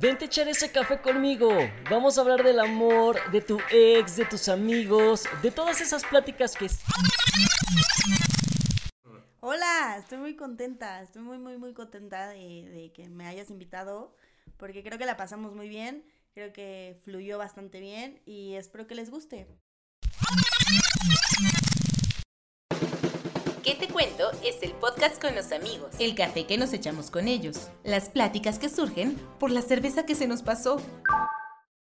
Vente a echar ese café conmigo. Vamos a hablar del amor, de tu ex, de tus amigos, de todas esas pláticas que... Hola, estoy muy contenta, estoy muy, muy, muy contenta de, de, que me hayas invitado, porque creo que la pasamos muy bien, creo que fluyó bastante bien y espero que les guste. ¿Qué te cuento? Es el podcast con los amigos. El café que nos echamos con ellos. Las pláticas que surgen por la cerveza que se nos pasó.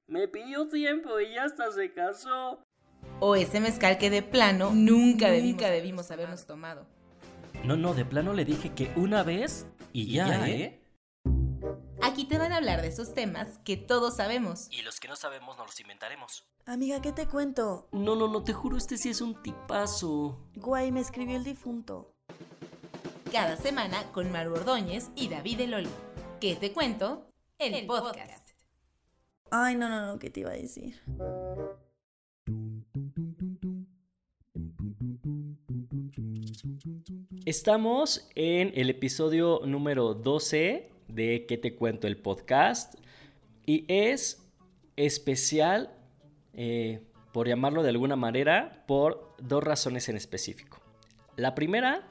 Me pidió tiempo y ya hasta se casó. O ese mezcal que de plano nunca, debimos, debimos habernos tomado. No, no, de plano le dije que una vez y ya, ¿eh? Aquí te van a hablar de esos temas que todos sabemos. Y los que no sabemos nos los inventaremos. Amiga, ¿qué te cuento? No, no, no, te juro, este sí es un tipazo. Guay, me escribió el difunto. Cada semana con Maru Ordóñez y David Eloli. ¿Qué te cuento? El, podcast. Ay, no, no, no, ¿qué te iba a decir? Estamos en el episodio número 12 de ¿Qué te cuento? El podcast. Y es especial eh, por llamarlo de alguna manera, por dos razones en específico. La primera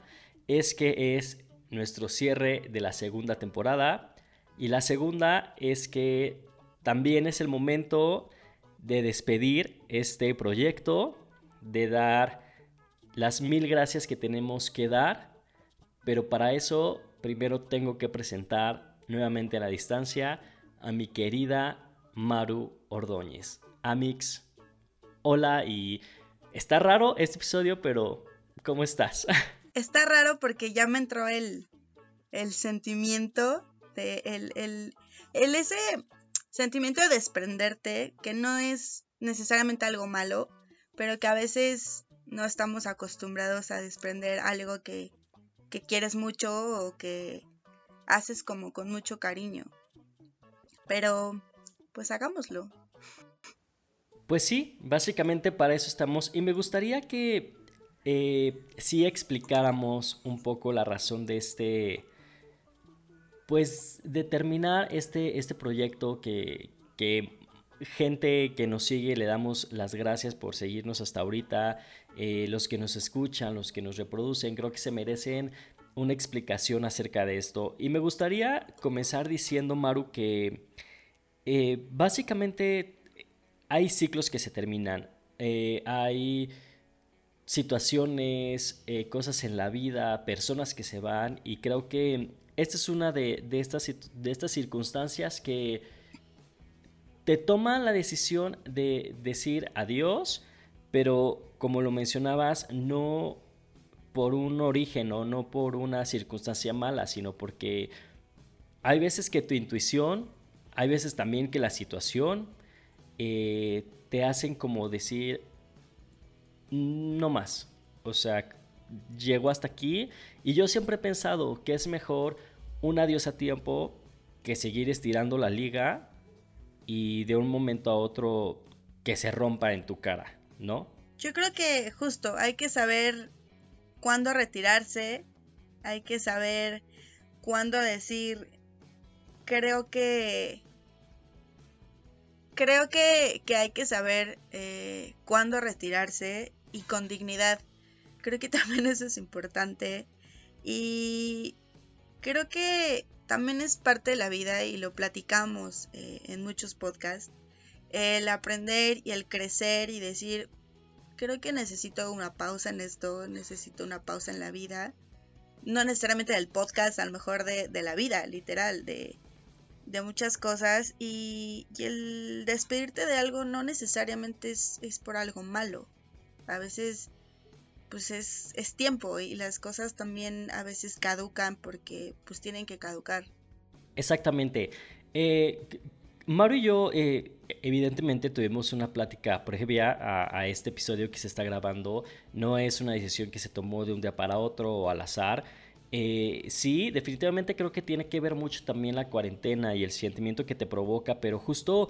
es que es nuestro cierre de la segunda temporada y la segunda es que también es el momento de despedir este proyecto, de dar las mil gracias que tenemos que dar, pero para eso primero tengo que presentar nuevamente a la distancia a mi querida Maru Ordóñez. Amix, hola y está raro este episodio, pero ¿cómo estás? Está raro porque ya me entró el, el sentimiento de el, el, el ese sentimiento de desprenderte, que no es necesariamente algo malo, pero que a veces no estamos acostumbrados a desprender algo que, que quieres mucho o que haces como con mucho cariño. Pero, pues hagámoslo. Pues sí, básicamente para eso estamos y me gustaría que eh, sí explicáramos un poco la razón de este, pues determinar este, este proyecto que, que gente que nos sigue le damos las gracias por seguirnos hasta ahorita, eh, los que nos escuchan, los que nos reproducen, creo que se merecen una explicación acerca de esto. Y me gustaría comenzar diciendo, Maru, que eh, básicamente hay ciclos que se terminan, eh, hay situaciones, eh, cosas en la vida, personas que se van y creo que esta es una de, estas, de estas circunstancias que te toman la decisión de decir adiós, pero como lo mencionabas, no por un origen o no por una circunstancia mala, sino porque hay veces que tu intuición, hay veces también que la situación, eh, te hacen como decir, no más. O sea, llego hasta aquí y yo siempre he pensado que es mejor un adiós a tiempo que seguir estirando la liga y de un momento a otro que se rompa en tu cara, ¿no? Yo creo que justo hay que saber cuándo retirarse, hay que saber cuándo decir, creo que creo que, hay que saber eh, cuándo retirarse y con dignidad. Creo que también eso es importante. Y creo que también es parte de la vida y lo platicamos eh, en muchos podcasts. El aprender y el crecer y decir, creo que necesito una pausa en esto, necesito una pausa en la vida. No necesariamente del podcast, a lo mejor de, de la vida, literal, de, de muchas cosas y, el despedirte de algo no necesariamente es, por algo malo. A veces pues es, es, tiempo y las cosas también a veces caducan porque pues tienen que caducar. Exactamente. Eh, Mario y yo eh, evidentemente tuvimos una plática previa a, a este episodio que se está grabando. No es una decisión que se tomó de un día para otro o al azar. Eh, sí, definitivamente creo que tiene que ver mucho también la cuarentena y el sentimiento que te provoca, pero justo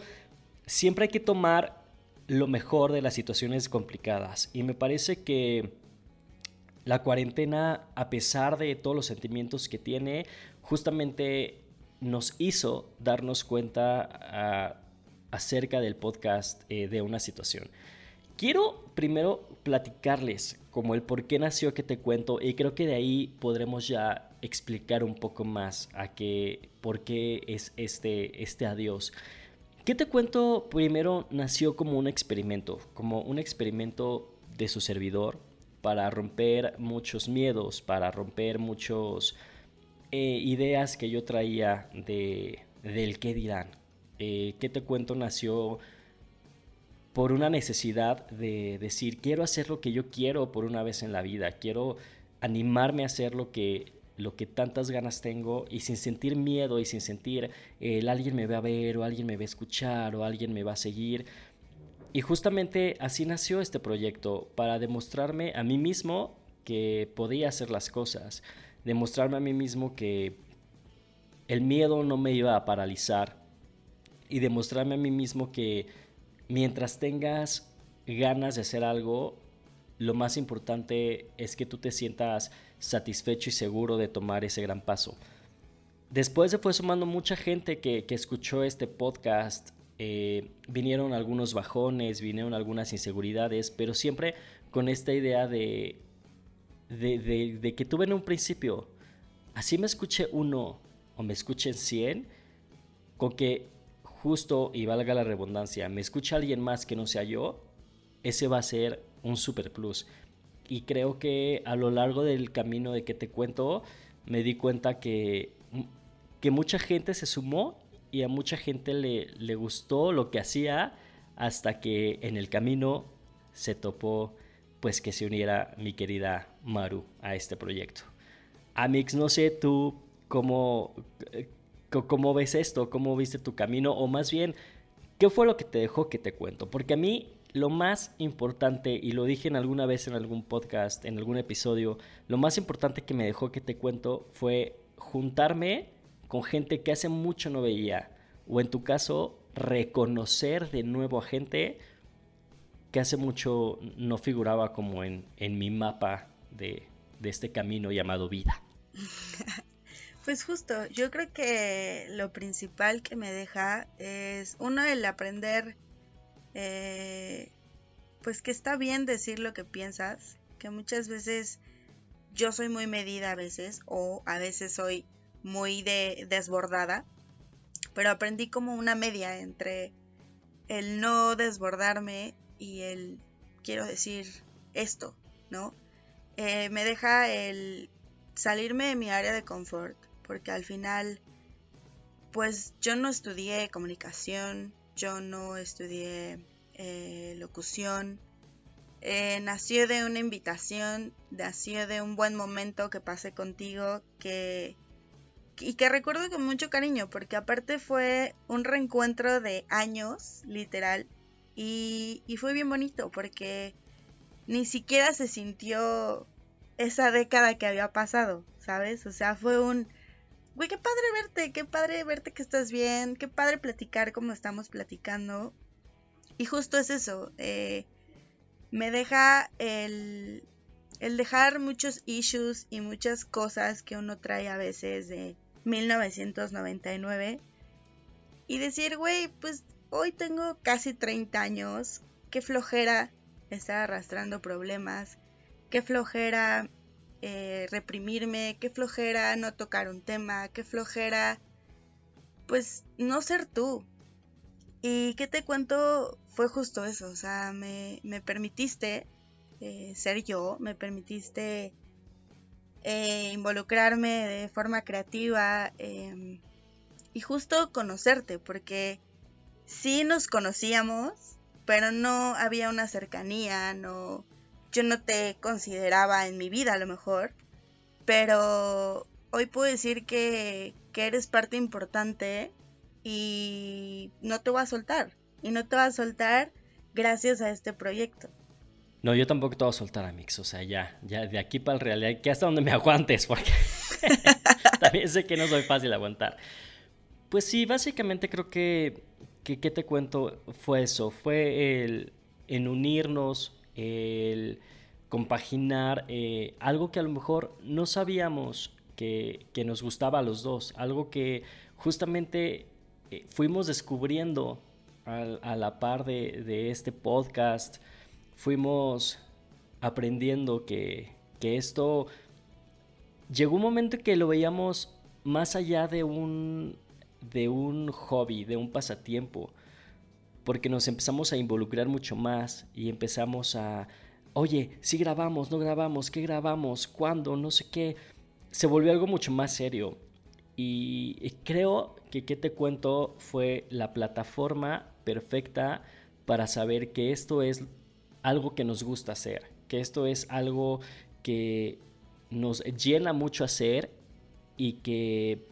siempre hay que tomar lo mejor de las situaciones complicadas. Y me parece que la cuarentena, a pesar de todos los sentimientos que tiene, justamente nos hizo darnos cuenta ah, acerca del podcast eh, de una situación. Quiero primero platicarles como el por qué nació que te cuento y creo que de ahí podremos ya explicar un poco más a qué, por qué es este, este adiós. ¿Qué te cuento? Primero nació como un experimento, como un experimento de su servidor para romper muchos miedos, para romper muchos eh, ideas que yo traía de, del qué dirán. Eh, ¿Qué te cuento? Nació por una necesidad de decir, quiero hacer lo que yo quiero por una vez en la vida, quiero animarme a hacer lo que, lo que tantas ganas tengo y sin sentir miedo y sin sentir el alguien me va a ver o alguien me va a escuchar o alguien me va a seguir. Y justamente así nació este proyecto, para demostrarme a mí mismo que podía hacer las cosas, demostrarme a mí mismo que el miedo no me iba a paralizar y demostrarme a mí mismo que mientras tengas ganas de hacer algo, lo más importante es que tú te sientas satisfecho y seguro de tomar ese gran paso. Después se fue sumando mucha gente que, escuchó este podcast. Eh, vinieron algunos bajones, vinieron algunas inseguridades, pero siempre con esta idea de, de, de que tuve en un principio, así me escuché uno o me escuchen 100, con que justo, y valga la redundancia, me escucha alguien más que no sea yo, ese va a ser un super plus. Y creo que a lo largo del camino de que te cuento, me di cuenta que, que mucha gente se sumó y a mucha gente le, le gustó lo que hacía hasta que en el camino se topó pues que se uniera mi querida Maru a este proyecto. Amix, no sé tú cómo, ¿Cómo ves esto? ¿Cómo viste tu camino? O más bien, ¿qué fue lo que te dejó que te cuento? Porque a mí lo más importante, y lo dije en alguna vez en algún podcast, en algún episodio, lo más importante que me dejó que te cuento fue juntarme con gente que hace mucho no veía. O en tu caso, reconocer de nuevo a gente que hace mucho no figuraba como en, en mi mapa de, de este camino llamado vida. Pues justo, yo creo que lo principal que me deja es uno el aprender eh, pues que está bien decir lo que piensas, que muchas veces yo soy muy medida a veces o a veces soy muy de, desbordada, pero aprendí como una media entre el no desbordarme y el quiero decir esto, ¿no? Eh, me deja el salirme de mi área de confort, porque al final, pues yo no estudié comunicación, yo no estudié eh, locución, eh, nació de una invitación, nació de un buen momento que pasé contigo, que y que recuerdo con mucho cariño, porque aparte fue un reencuentro de años, literal, y, y, fue bien bonito, porque ni siquiera se sintió esa década que había pasado, ¿sabes? O sea, fue un, güey, qué padre verte, qué padre verte que estás bien, qué padre platicar como estamos platicando. Y justo es eso, eh, me deja el, el dejar muchos issues y muchas cosas que uno trae a veces de 1999 y decir, güey, pues hoy tengo casi 30 años, qué flojera estar arrastrando problemas, qué flojera eh, reprimirme, qué flojera no tocar un tema, qué flojera, pues no ser tú. Y qué te cuento fue justo eso, o sea, me, permitiste eh, ser yo, me permitiste eh, involucrarme de forma creativa em, y justo conocerte, porque sí nos conocíamos, pero no había una cercanía, no, yo no te consideraba en mi vida a lo mejor, pero hoy puedo decir que, eres parte importante y no te voy a soltar. Y no te voy a soltar gracias a este proyecto. No, yo tampoco te voy a soltar, Amix. O sea, ya, ya de aquí para el real, que hasta donde me aguantes, porque también sé que no soy fácil aguantar. Pues sí, básicamente creo que, que, ¿qué te cuento? Fue eso, fue el en unirnos, el compaginar eh, algo que a lo mejor no sabíamos que, nos gustaba a los dos, algo que justamente eh, fuimos descubriendo a, la par de, este podcast, fuimos aprendiendo que, que esto llegó un momento que lo veíamos más allá de un, de un hobby, de un pasatiempo, porque nos empezamos a involucrar mucho más y empezamos a, oye, si grabamos, no grabamos, ¿qué grabamos? ¿Cuándo? No sé qué. Se volvió algo mucho más serio. Y, creo que ¿Qué te cuento? fue la plataforma perfecta para saber que esto es algo que nos gusta hacer, que esto es algo que nos llena mucho hacer y que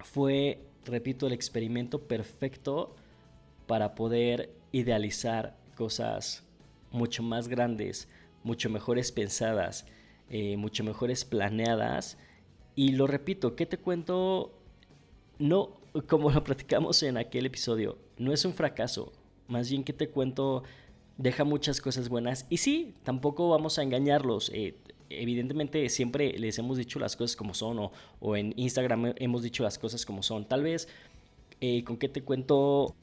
fue, repito, el experimento perfecto para poder idealizar cosas mucho más grandes, mucho mejores pensadas, eh, mucho mejores planeadas. Y lo repito, ¿qué te cuento? No, como lo platicamos en aquel episodio, no es un fracaso. Más bien que te cuento, deja muchas cosas buenas. Y sí, tampoco vamos a engañarlos. Eh, evidentemente siempre les hemos dicho las cosas como son o, en Instagram hemos dicho las cosas como son. Tal vez eh, con qué te cuento,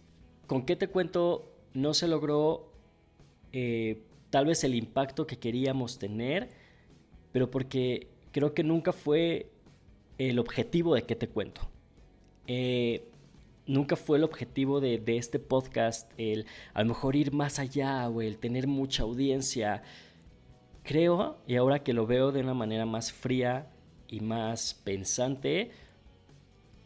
con qué te cuento no se logró eh, tal vez el impacto que queríamos tener, pero porque creo que nunca fue el objetivo de qué te cuento. Eh, nunca fue el objetivo de, de, este podcast el a lo mejor ir más allá o el tener mucha audiencia. Creo, y ahora que lo veo de una manera más fría y más pensante,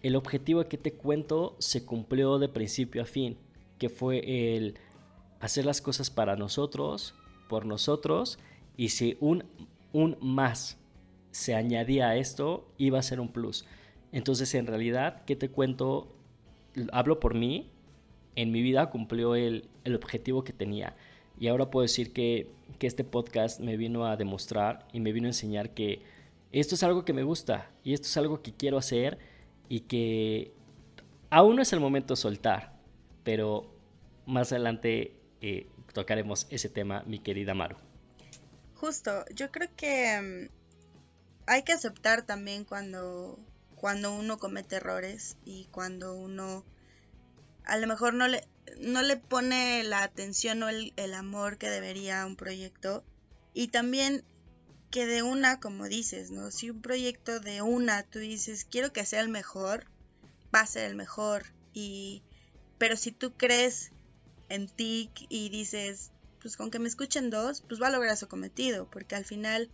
el objetivo que te cuento se cumplió de principio a fin, que fue el hacer las cosas para nosotros, por nosotros, y si un, un más se añadía a esto, iba a ser un plus. Entonces, en realidad, ¿qué te cuento? Hablo por mí, en mi vida cumplió el, el objetivo que tenía. Y ahora puedo decir que, este podcast me vino a demostrar y me vino a enseñar que esto es algo que me gusta y esto es algo que quiero hacer y que aún no es el momento de soltar, pero más adelante eh, tocaremos ese tema, mi querida Maru. Justo, yo creo que mm, hay que aceptar también cuando, cuando uno comete errores y cuando uno a lo mejor no le, no le pone la atención o el, amor que debería a un proyecto. Y también que de una, como dices, ¿no? Si un proyecto de una tú dices, quiero que sea el mejor, va a ser el mejor. Y, pero si tú crees en ti y dices, pues con que me escuchen dos, pues va a lograr su cometido. Porque al final,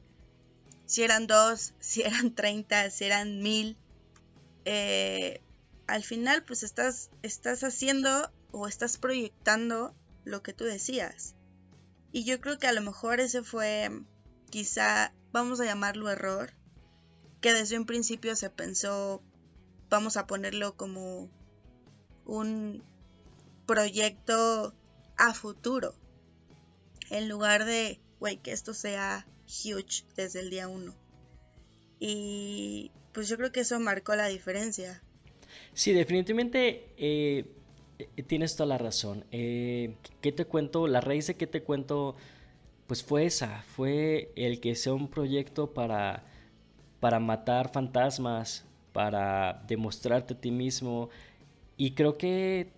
si eran dos, si eran treinta, si eran mil, eh, al final pues estás, estás haciendo o estás proyectando lo que tú decías. Y yo creo que a lo mejor ese fue quizá, vamos a llamarlo error, que desde un principio se pensó, vamos a ponerlo como un proyecto a futuro, en lugar de, güey, que esto sea huge desde el día uno. Y pues yo creo que eso marcó la diferencia. Sí, definitivamente eh, tienes toda la razón. Eh, ¿Qué te cuento? La raíz de qué te cuento, pues fue esa, fue el que sea un proyecto para, para matar fantasmas, para demostrarte a ti mismo. Y creo que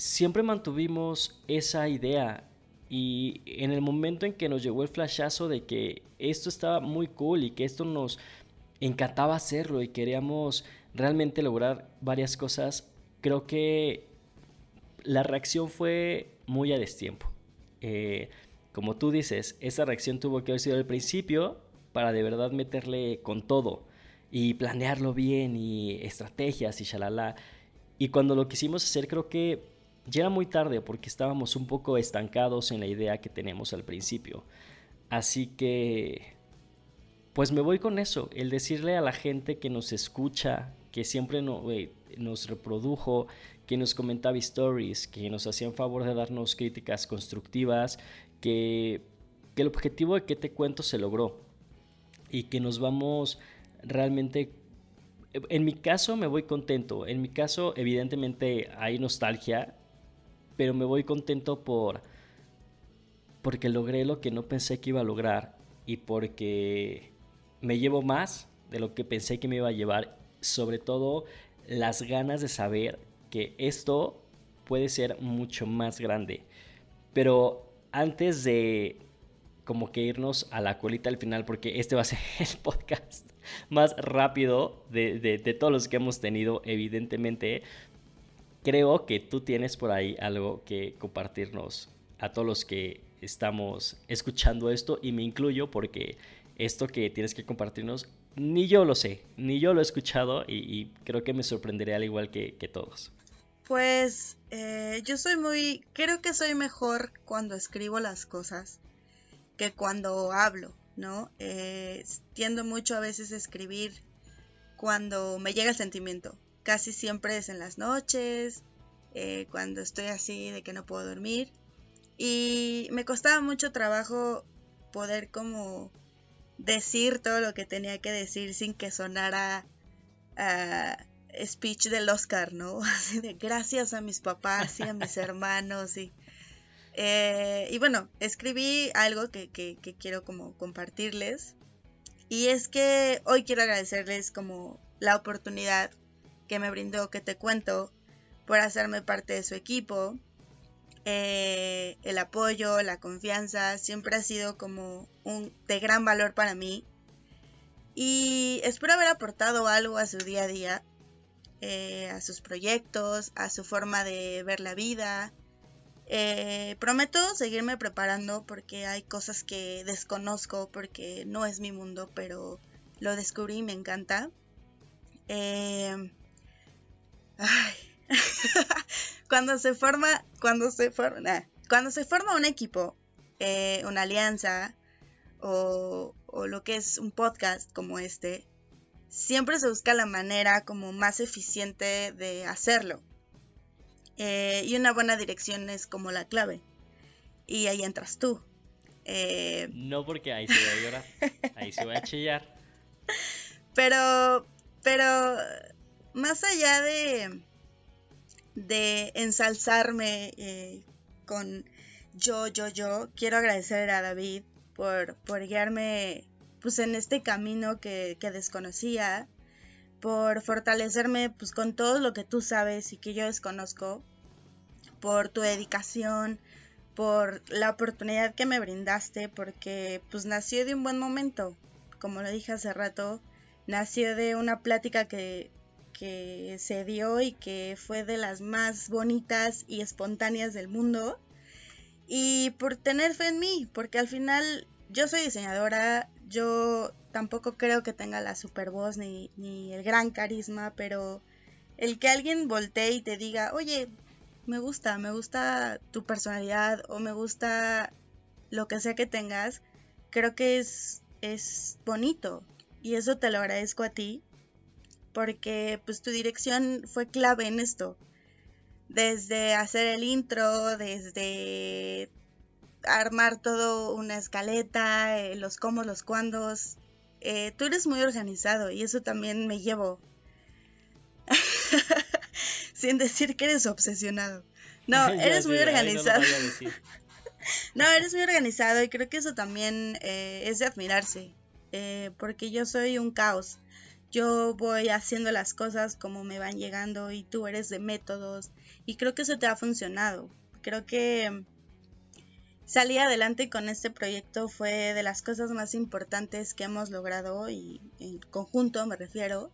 siempre mantuvimos esa idea. Y en el momento en que nos llegó el flashazo de que esto estaba muy cool y que esto nos encantaba hacerlo y queríamos realmente lograr varias cosas, creo que la reacción fue muy a destiempo. Eh, como tú dices, esa reacción tuvo que haber sido al principio para de verdad meterle con todo y planearlo bien y estrategias y shalala. Y cuando lo quisimos hacer creo que ya era muy tarde porque estábamos un poco estancados en la idea que tenemos al principio. Así que, pues me voy con eso, el decirle a la gente que nos escucha, que siempre nos reprodujo, que nos comentaba stories, que nos hacían favor de darnos críticas constructivas, que, el objetivo de que te cuento se logró y que nos vamos realmente... En mi caso me voy contento, en mi caso evidentemente hay nostalgia, pero me voy contento por porque logré lo que no pensé que iba a lograr y porque me llevo más de lo que pensé que me iba a llevar sobre todo las ganas de saber que esto puede ser mucho más grande. Pero antes de como que irnos a la colita al final, porque este va a ser el podcast más rápido de, de, de todos los que hemos tenido, evidentemente, creo que tú tienes por ahí algo que compartirnos a todos los que estamos escuchando esto y me incluyo porque esto que tienes que compartirnos ni yo lo sé, ni yo lo he escuchado y, creo que me sorprenderé al igual que, todos. Pues eh, yo soy muy, creo que soy mejor cuando escribo las cosas que cuando hablo, ¿no? Eh, tiendo mucho a veces a escribir cuando me llega el sentimiento. Casi siempre es en las noches, eh, cuando estoy así de que no puedo dormir. Y me costaba mucho trabajo poder como decir todo lo que tenía que decir sin que sonara speech del Oscar, ¿no? Así de gracias a mis papás y a mis hermanos y... Eh, y bueno, escribí algo que, que, quiero como compartirles. Y es que hoy quiero agradecerles como la oportunidad que me brindó que te cuento por hacerme parte de su equipo. Eh, el apoyo, la confianza, siempre ha sido como un de gran valor para mí. Y espero haber aportado algo a su día a día, eh, a sus proyectos, a su forma de ver la vida. Eh, prometo seguirme preparando porque hay cosas que desconozco porque no es mi mundo, pero lo descubrí y me encanta. Ay, cuando se forma, cuando se forma, cuando se forma un equipo, eh, una alianza o, lo que es un podcast como este, siempre se busca la manera como más eficiente de hacerlo. Eh, y una buena dirección es como la clave. Y ahí entras tú. Eh, no porque ahí se va a llorar, ahí se va a chillar. Pero, pero, más allá de, de ensalzarme eh, con yo, yo, yo, quiero agradecer a David por, por guiarme pues en este camino que, que desconocía, por fortalecerme pues con todo lo que tú sabes y que yo desconozco, por tu dedicación, por la oportunidad que me brindaste, porque pues nació de un buen momento, como lo dije hace rato, nació de una plática que que se dio y que fue de las más bonitas y espontáneas del mundo. Y por tener fe en mí, porque al final yo soy diseñadora, yo tampoco creo que tenga la super voz ni, ni el gran carisma, pero el que alguien voltee y te diga, oye, me gusta, me gusta tu personalidad o me gusta lo que sea que tengas, creo que es, es bonito. Y eso te lo agradezco a ti porque pues tu dirección fue clave en esto. Desde hacer el intro, desde armar todo una escaleta, eh, los cómo, los cuándos. Eh, tú eres muy organizado y eso también me llevo. Sin decir que eres obsesionado. No, eres muy organizado. No, eres muy organizado y creo que eso también eh, es de admirarse. porque yo soy un caos yo voy haciendo las cosas como me van llegando y tú eres de métodos y creo que eso te ha funcionado. Creo que salir adelante con este proyecto fue de las cosas más importantes que hemos logrado y en conjunto me refiero.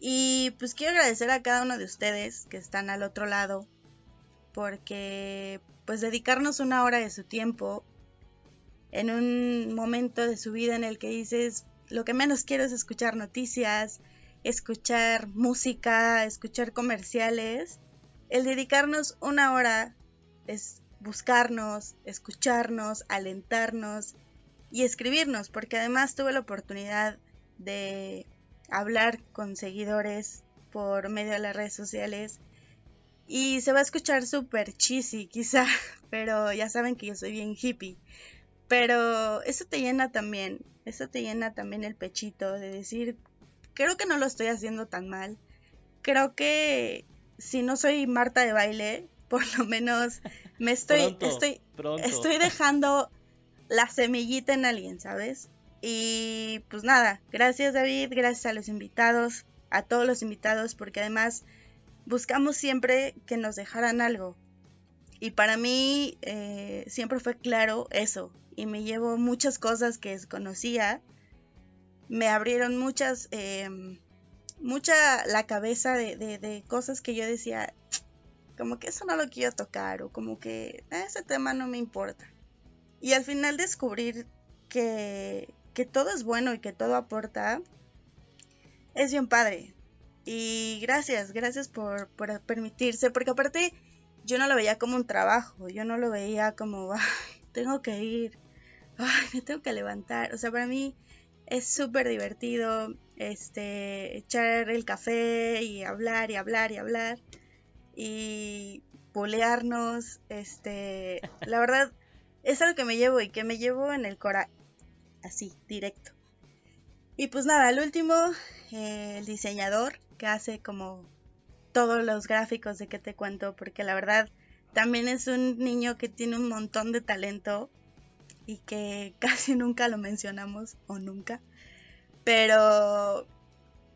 Y pues quiero agradecer a cada uno de ustedes que están al otro lado porque pues dedicarnos una hora de su tiempo en un momento de su vida en el que dices, lo que menos quiero es escuchar noticias, escuchar música, escuchar comerciales. El dedicarnos una hora es buscarnos, escucharnos, alentarnos y escribirnos, porque además tuve la oportunidad de hablar con seguidores por medio de las redes sociales y se va a escuchar súper cheesy quizá, pero ya saben que yo soy bien hippie. Pero eso te llena también, eso te llena también el pechito de decir, creo que no lo estoy haciendo tan mal. Creo que si no soy Marta de baile, por lo menos me estoy, estoy, estoy dejando la semillita en alguien, ¿sabes? Y pues nada, gracias David, gracias a los invitados. a todos los invitados porque además buscamos siempre que nos dejaran algo. Y para mí eh, siempre fue claro eso. Y me llevo muchas cosas que desconocía. Me abrieron muchas, em, mucha la cabeza de, de, cosas que yo decía, como que eso no lo quiero tocar o como que ese tema no me importa. Y al final descubrir que, que todo es bueno y que todo aporta es bien padre. Y gracias, gracias por, por permitirse, porque aparte yo no lo veía como un trabajo, yo no lo veía como, tengo que ir, me tengo que levantar. O sea, para mí es súper divertido este, echar el café y hablar y hablar y hablar y bolearnos. Este, la verdad, es algo que me llevo y que me llevo en el cora, así, directo. Y pues nada, el último, eh, el diseñador que hace como todos los gráficos de que te cuento, porque la verdad también es un niño que tiene un montón de talento y que casi nunca lo mencionamos o nunca. Pero,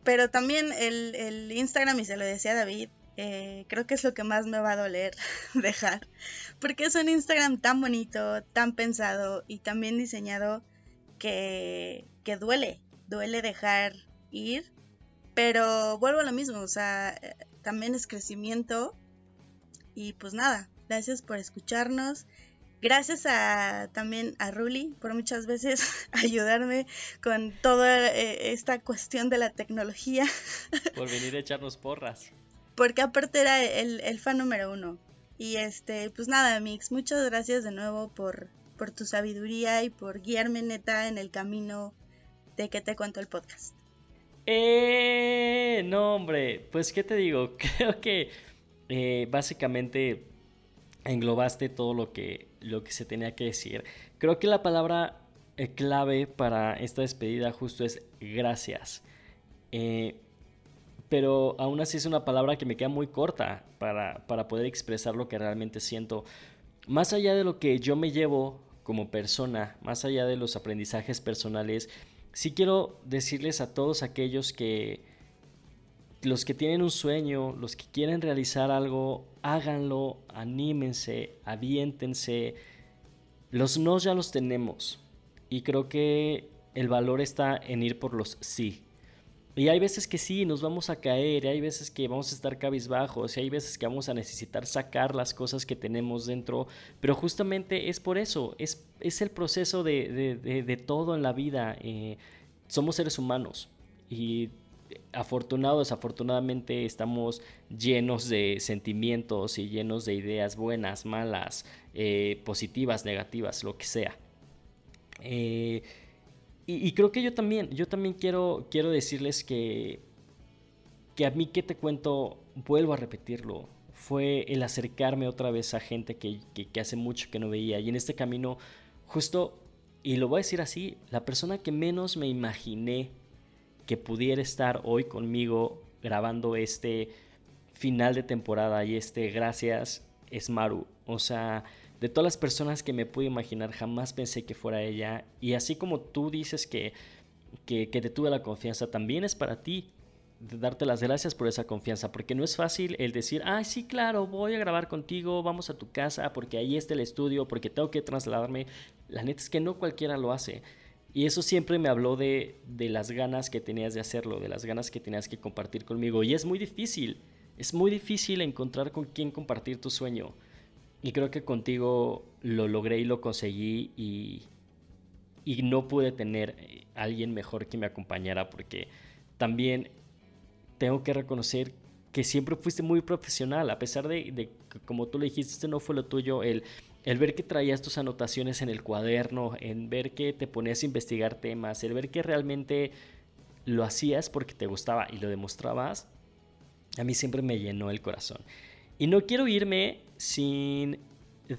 pero también el, el Instagram, y se lo decía David, eh, creo que es lo que más me va a doler dejar, porque es un Instagram tan bonito, tan pensado y tan bien diseñado que, que duele, duele dejar ir, pero vuelvo a lo mismo, o sea, también es crecimiento. Y pues nada, gracias por escucharnos. Gracias a también a Ruli por muchas veces ayudarme con toda eh, esta cuestión de la tecnología. Por venir a echarnos porras. Porque aparte era el, el fan número uno. Y este, pues nada, Mix, muchas gracias de nuevo por, por tu sabiduría y por guiarme neta en el camino de que te cuento el podcast. Eh, no, hombre, pues qué te digo, creo que eh, básicamente englobaste todo lo que, lo que se tenía que decir. Creo que la palabra eh, clave para esta despedida justo es gracias. Eh, pero aún así es una palabra que me queda muy corta para, para poder expresar lo que realmente siento. Más allá de lo que yo me llevo como persona, más allá de los aprendizajes personales, sí quiero decirles a todos aquellos que los que tienen un sueño, los que quieren realizar algo, háganlo, anímense, aviéntense. Los no ya los tenemos y creo que el valor está en ir por los sí. Y hay veces que sí, nos vamos a caer, y hay veces que vamos a estar cabizbajos, y hay veces que vamos a necesitar sacar las cosas que tenemos dentro, pero justamente es por eso, es, es el proceso de, de, todo en la vida. Eh, somos seres humanos y afortunado desafortunadamente estamos llenos de sentimientos y llenos de ideas buenas, malas, eh, positivas, negativas, lo que sea. Eh, y, creo que yo también, yo también quiero, quiero decirles que, que a mí que te cuento, vuelvo a repetirlo, fue el acercarme otra vez a gente que, que, hace mucho que no veía. Y en este camino, justo, y lo voy a decir así, la persona que menos me imaginé que pudiera estar hoy conmigo grabando este final de temporada y este gracias es Maru. O sea, de todas las personas que me pude imaginar, jamás pensé que fuera ella. Y así como tú dices que, que, te tuve la confianza, también es para ti darte las gracias por esa confianza, porque no es fácil el decir, ay, sí, claro, voy a grabar contigo, vamos a tu casa, porque ahí está el estudio, porque tengo que trasladarme. La neta es que no cualquiera lo hace. Y eso siempre me habló de, de las ganas que tenías de hacerlo, de las ganas que tenías que compartir conmigo. Y es muy difícil, es muy difícil encontrar con quién compartir tu sueño. Y creo que contigo lo logré y lo conseguí y, y no pude tener eh, alguien mejor que me acompañara porque también tengo que reconocer que siempre fuiste muy profesional, a pesar de, de como tú le dijiste, no fue lo tuyo, el, el ver que traías tus anotaciones en el cuaderno, en ver que te ponías a investigar temas, el ver que realmente lo hacías porque te gustaba y lo demostrabas, a mí siempre me llenó el corazón. Y no quiero irme sin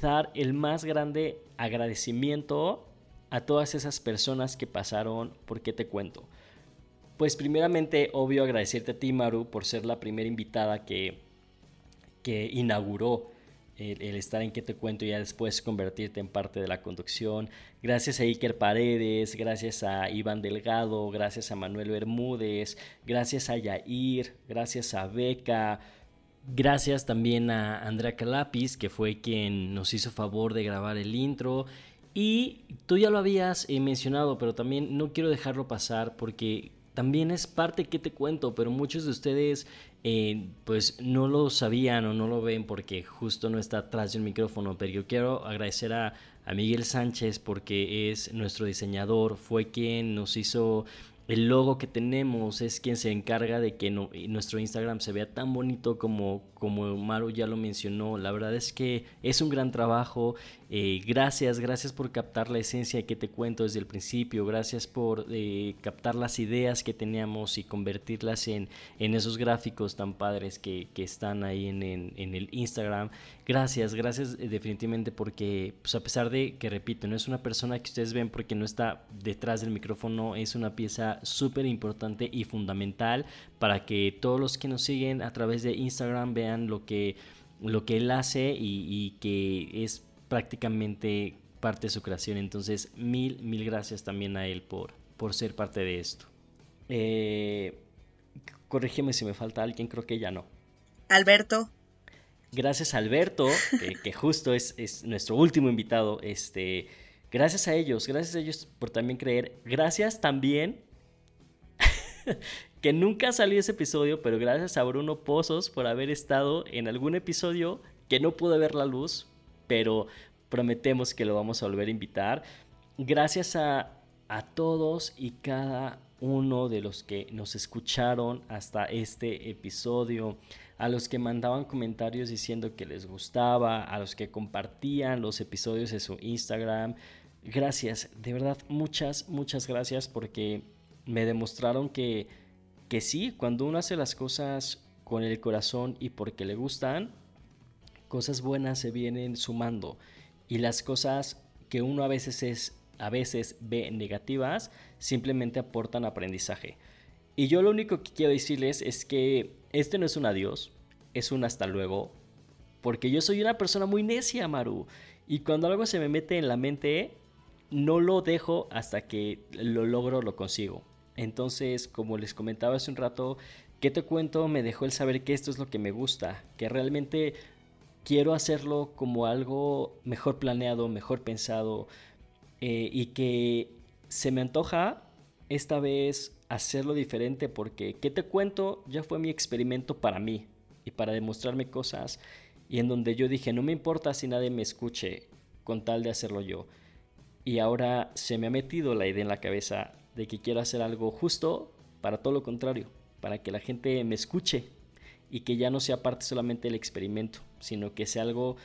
dar el más grande agradecimiento a todas esas personas que pasaron por qué te cuento. Pues primeramente, obvio, agradecerte a ti, Maru, por ser la primera invitada que, que inauguró el, estar en qué te cuento y ya después convertirte en parte de la conducción. Gracias a Iker Paredes, gracias a Iván Delgado, gracias a Manuel Bermúdez, gracias a Yair, gracias a Beca. Gracias también a Andrea Calapis, que fue quien nos hizo favor de grabar el intro. Y tú ya lo habías eh, mencionado, pero también no quiero dejarlo pasar porque también es parte que te cuento, pero muchos de ustedes eh, pues no lo sabían o no lo ven porque justo no está atrás de un micrófono, pero yo quiero agradecer a, a Miguel Sánchez porque es nuestro diseñador, fue quien nos hizo el logo que tenemos es quien se encarga de que nuestro Instagram se vea tan bonito como, como Maru ya lo mencionó. La verdad es que es un gran trabajo. Eh, gracias, gracias por captar la esencia que te cuento desde el principio. Gracias por eh, captar las ideas que teníamos y convertirlas en, en esos gráficos tan padres que, que están ahí en, en, el Instagram. Gracias, gracias eh, definitivamente porque pues a pesar de que, repito, no es una persona que ustedes ven porque no está detrás del micrófono, es una pieza súper importante y fundamental para que todos los que nos siguen a través de Instagram vean lo que, lo que él hace y, que es prácticamente parte de su creación. Entonces, mil, mil gracias también a él por, por ser parte de esto. Eh, corrígeme si me falta alguien, creo que ya no. Alberto. Gracias Alberto, que, justo es, es, nuestro último invitado. Este, gracias a ellos, gracias a ellos por también creer. Gracias también que nunca salió ese episodio, pero gracias a Bruno Pozos por haber estado en algún episodio que no pudo ver la luz, pero prometemos que lo vamos a volver a invitar. Gracias a, a todos y cada uno de los que nos escucharon hasta este episodio, a los que mandaban comentarios diciendo que les gustaba, a los que compartían los episodios en su Instagram. Gracias, de verdad, muchas, muchas gracias porque me demostraron que, que sí, cuando uno hace las cosas con el corazón y porque le gustan, cosas buenas se vienen sumando y las cosas que uno a veces es a veces ve negativas simplemente aportan aprendizaje. Y yo lo único que quiero decirles es que este no es un adiós, es un hasta luego, porque yo soy una persona muy necia, Maru, y cuando algo se me mete en la mente, no lo dejo hasta que lo logro, lo consigo. Entonces, como les comentaba hace un rato, ¿qué te cuento? Me dejó el saber que esto es lo que me gusta, que realmente quiero hacerlo como algo mejor planeado, mejor pensado eh, y que se me antoja esta vez hacerlo diferente porque, ¿qué te cuento? Ya fue mi experimento para mí y para demostrarme cosas y en donde yo dije, no me importa si nadie me escuche con tal de hacerlo yo. Y ahora se me ha metido la idea en la cabeza de que quiero hacer algo justo para todo lo contrario, para que la gente me escuche y que ya no sea parte solamente del experimento, sino que sea algo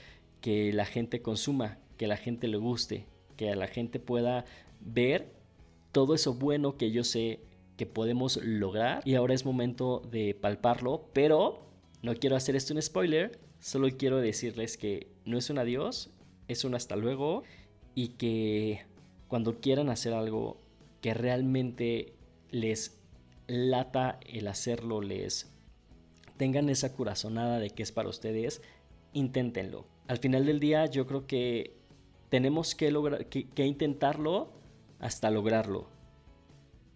que la gente consuma, que la gente le guste, que la gente pueda ver todo eso bueno que yo sé que podemos lograr. Y ahora es momento de palparlo, pero no quiero hacer esto un spoiler, solo quiero decirles que no es un adiós, es un hasta luego y que cuando quieran hacer algo que realmente les lata el hacerlo, les tengan esa corazonada de que es para ustedes, inténtenlo. Al final del día yo creo que tenemos que, lograr, que, intentarlo hasta lograrlo.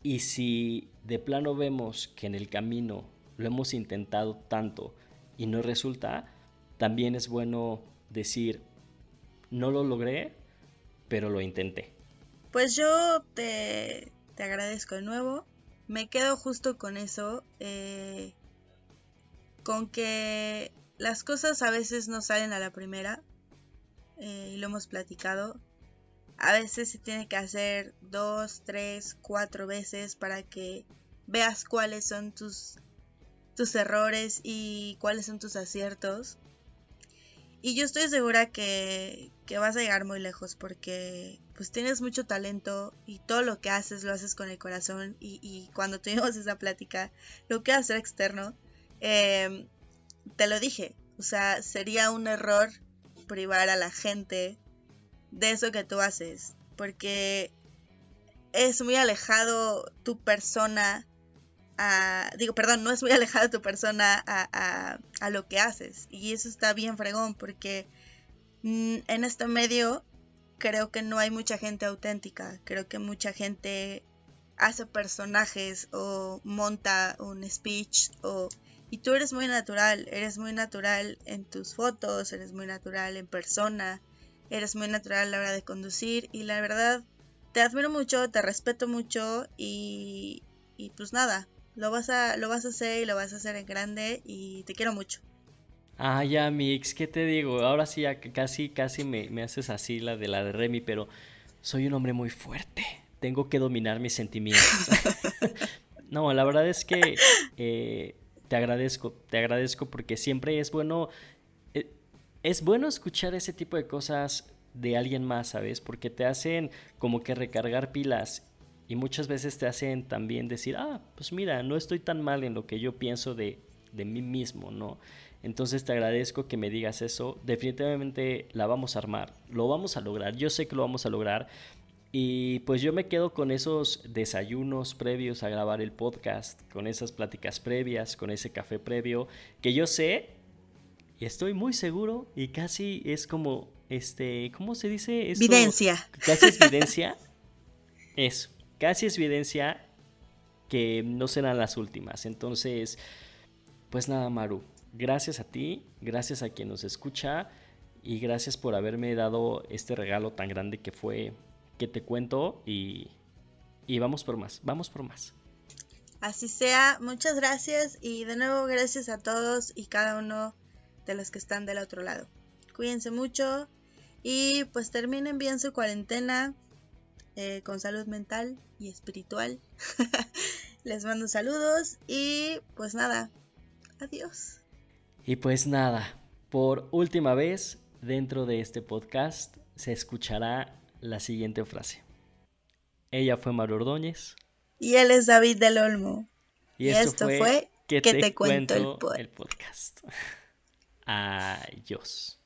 Y si de plano vemos que en el camino lo hemos intentado tanto y no resulta, también es bueno decir, no lo logré, pero lo intenté. Pues yo te, agradezco de nuevo. Me quedo justo con eso. Eh, con que las cosas a veces no salen a la primera. Eh, y lo hemos platicado. A veces se tiene que hacer dos, tres, cuatro veces para que veas cuáles son tus, tus errores y cuáles son tus aciertos. Y yo estoy segura que, que vas a llegar muy lejos porque pues tienes mucho talento y todo lo que haces lo haces con el corazón y, cuando tuvimos esa plática lo que hacer externo em, te lo dije o sea sería un error privar a la gente de eso que tú haces porque es muy alejado tu persona a, digo, perdón, no es muy alejado tu persona a, a, lo que haces. Y eso está bien fregón porque mm, en este medio creo que no hay mucha gente auténtica. Creo que mucha gente hace personajes o monta un speech o... Y tú eres muy natural, eres muy natural en tus fotos, eres muy natural en persona, eres muy natural a la hora de conducir y la verdad te admiro mucho, te respeto mucho y, y pues nada, lo vas a, lo vas a hacer y lo vas a hacer en grande y te quiero mucho. Ah, ya, Mix, ¿qué te digo? Ahora sí, casi, casi me, me haces así la de la de Remy, pero soy un hombre muy fuerte. Tengo que dominar mis sentimientos. no, la verdad es que eh, te agradezco, te agradezco porque siempre es bueno, eh, es bueno escuchar ese tipo de cosas de alguien más, ¿sabes? Porque te hacen como que recargar pilas y muchas veces te hacen también decir, ah, pues mira, no estoy tan mal en lo que yo pienso de, de mí mismo, ¿no? Entonces te agradezco que me digas eso. Definitivamente la vamos a armar, lo vamos a lograr, yo sé que lo vamos a lograr. Y pues yo me quedo con esos desayunos previos a grabar el podcast, con esas pláticas previas, con ese café previo, que yo sé y estoy muy seguro y casi es como, este, ¿cómo se dice? evidencia. Casi es evidencia. Eso casi es evidencia que no serán las últimas. Entonces, pues nada, Maru, gracias a ti, gracias a quien nos escucha y gracias por haberme dado este regalo tan grande que fue que te cuento y, y vamos por más, vamos por más. Así sea, muchas gracias y de nuevo gracias a todos y cada uno de los que están del otro lado. Cuídense mucho y pues terminen bien su cuarentena eh, con salud mental y espiritual. Les mando saludos y pues nada, adiós. Y pues nada, por última vez dentro de este podcast se escuchará la siguiente frase. Ella fue Maru Ordóñez. Y él es David del Olmo. Y, esto, fue, que, te, cuento, el, el podcast. Adiós.